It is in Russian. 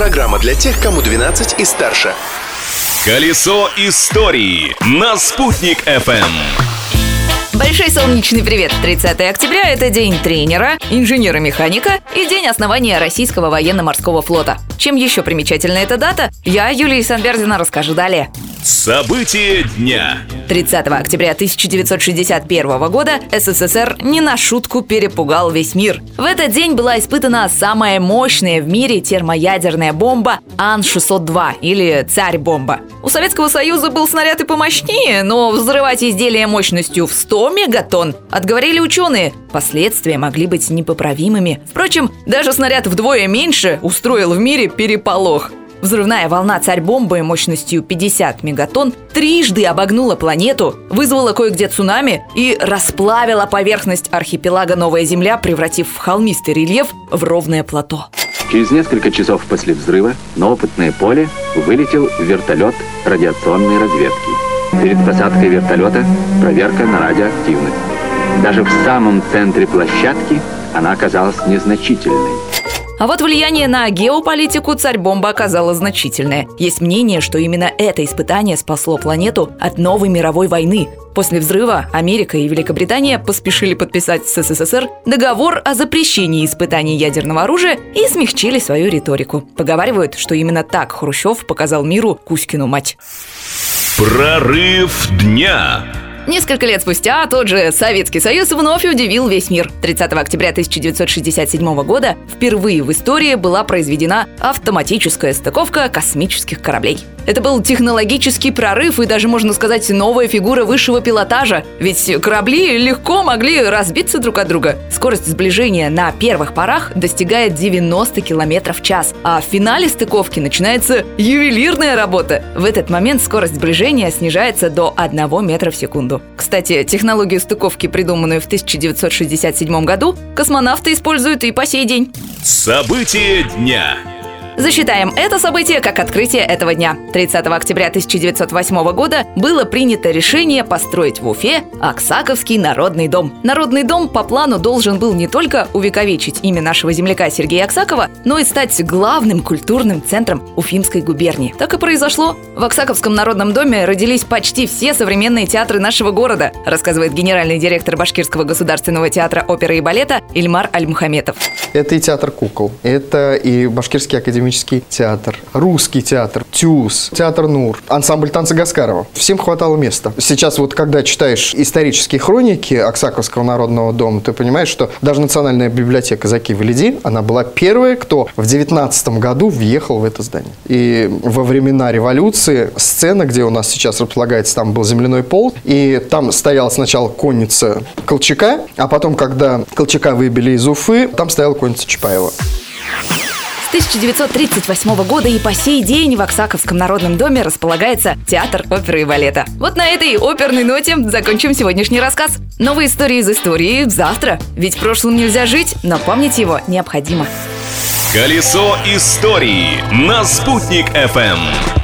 Программа для тех, кому 12 и старше. Колесо истории на «Спутник FM. Большой солнечный привет! 30 октября – это день тренера, инженера-механика и день основания Российского военно-морского флота. Чем еще примечательна эта дата, я, Юлия Санбердина, расскажу далее. События дня. 30 октября 1961 года СССР не на шутку перепугал весь мир. В этот день была испытана самая мощная в мире термоядерная бомба Ан-602 или Царь-бомба. У Советского Союза был снаряд и помощнее, но взрывать изделие мощностью в 100 мегатонн отговорили ученые. Последствия могли быть непоправимыми. Впрочем, даже снаряд вдвое меньше устроил в мире переполох. Взрывная волна царь-бомбы мощностью 50 мегатонн трижды обогнула планету, вызвала кое-где цунами и расплавила поверхность архипелага Новая Земля, превратив в холмистый рельеф в ровное плато. Через несколько часов после взрыва на опытное поле вылетел вертолет радиационной разведки. Перед посадкой вертолета проверка на радиоактивность. Даже в самом центре площадки она оказалась незначительной. А вот влияние на геополитику царь-бомба оказало значительное. Есть мнение, что именно это испытание спасло планету от новой мировой войны. После взрыва Америка и Великобритания поспешили подписать с СССР договор о запрещении испытаний ядерного оружия и смягчили свою риторику. Поговаривают, что именно так Хрущев показал миру Кузькину мать. Прорыв дня. Несколько лет спустя тот же Советский Союз вновь удивил весь мир. 30 октября 1967 года впервые в истории была произведена автоматическая стыковка космических кораблей. Это был технологический прорыв и даже, можно сказать, новая фигура высшего пилотажа. Ведь корабли легко могли разбиться друг от друга. Скорость сближения на первых порах достигает 90 км в час, а в финале стыковки начинается ювелирная работа. В этот момент скорость сближения снижается до 1 метра в секунду. Кстати, технологию стыковки, придуманную в 1967 году, космонавты используют и по сей день. События дня. Засчитаем это событие как открытие этого дня. 30 октября 1908 года было принято решение построить в Уфе Аксаковский народный дом. Народный дом по плану должен был не только увековечить имя нашего земляка Сергея Аксакова, но и стать главным культурным центром Уфимской губернии. Так и произошло. В Аксаковском народном доме родились почти все современные театры нашего города, рассказывает генеральный директор Башкирского государственного театра оперы и балета Ильмар Альмухаметов. Это и театр кукол, это и Башкирский академический академический театр, русский театр, ТЮЗ, театр НУР, ансамбль танца Гаскарова. Всем хватало места. Сейчас вот когда читаешь исторические хроники Аксаковского народного дома, ты понимаешь, что даже Национальная библиотека Заки Валиди, она была первая, кто в 19 году въехал в это здание. И во времена революции сцена, где у нас сейчас располагается, там был земляной пол, и там стояла сначала конница Колчака, а потом, когда Колчака выбили из Уфы, там стояла конница Чапаева. 1938 года и по сей день в Оксаковском народном доме располагается театр оперы и балета. Вот на этой оперной ноте закончим сегодняшний рассказ. Новые истории из истории завтра. Ведь прошлым нельзя жить, но помнить его необходимо. Колесо истории на «Спутник FM.